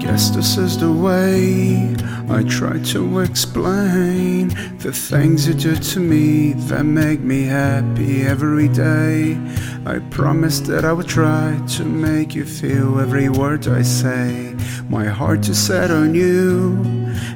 promise this is the way. I try to explain the things you do to me that make me happy every day. I promise that I will try to make you feel every word I say. My heart is set on you,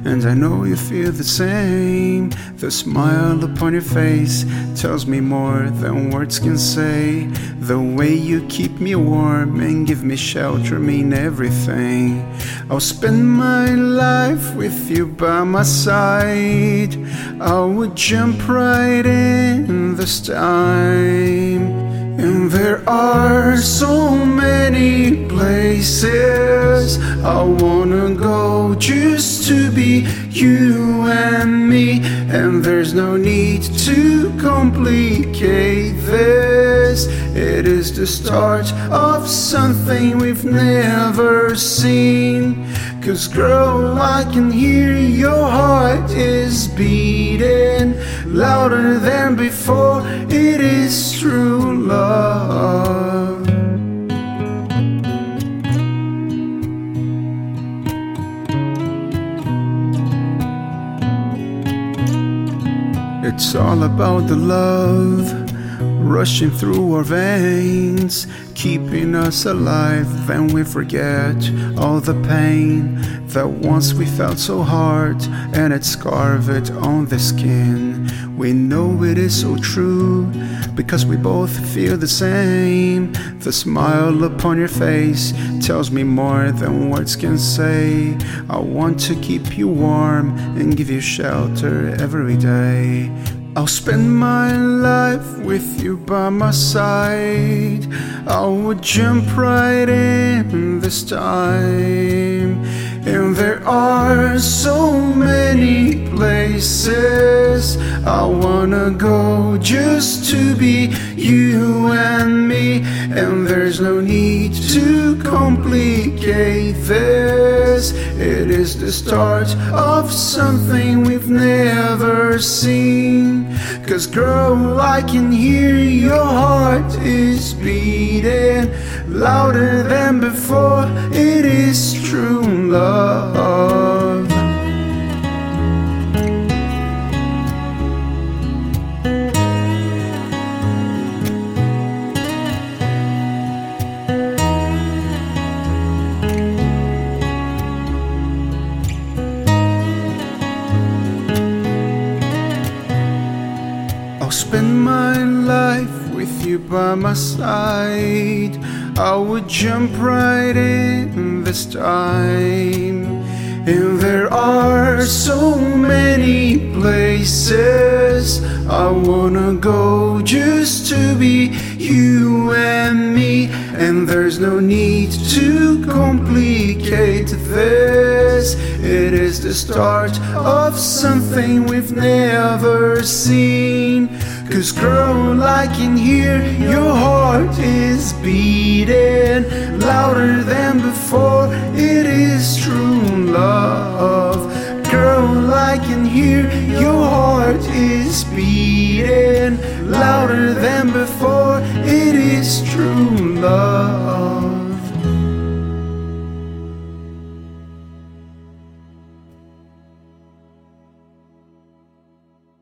and I know you feel the same. The smile upon your face tells me more than words can say. The way you keep me warm and give me shelter mean everything. I'll spend my life with you by my side. I would jump right in this time. And there are so many places I wanna go you and me. And there's no need to complicate this. It is the start of something we've never seen. Cause girl, I can hear your heart is beating louder than before. It is true It's all about the love rushing through our veins, keeping us alive. Then we forget all the pain that once we felt so hard, and it's carved on the skin. We know it is so true because we both feel the same. The smile upon your face tells me more than words can say. I want to keep you warm and give you shelter every day. I'll spend my life with you by my side. I would jump right in this time. And there are so many places I wanna go just to be you and me. And there's no need to complicate this. It is the start of something we've never seen. Cause girl, I can hear your heart is beating louder than before. It spend my life with you by my side. I would jump right in this time. And there are so many places I wanna go just to be you and me. And there's no need to complicate this. It is the start of something we've never seen. Cause girl, I can hear your heart is beating louder than before. It is true love. Girl, I can hear your heart is beating louder than before.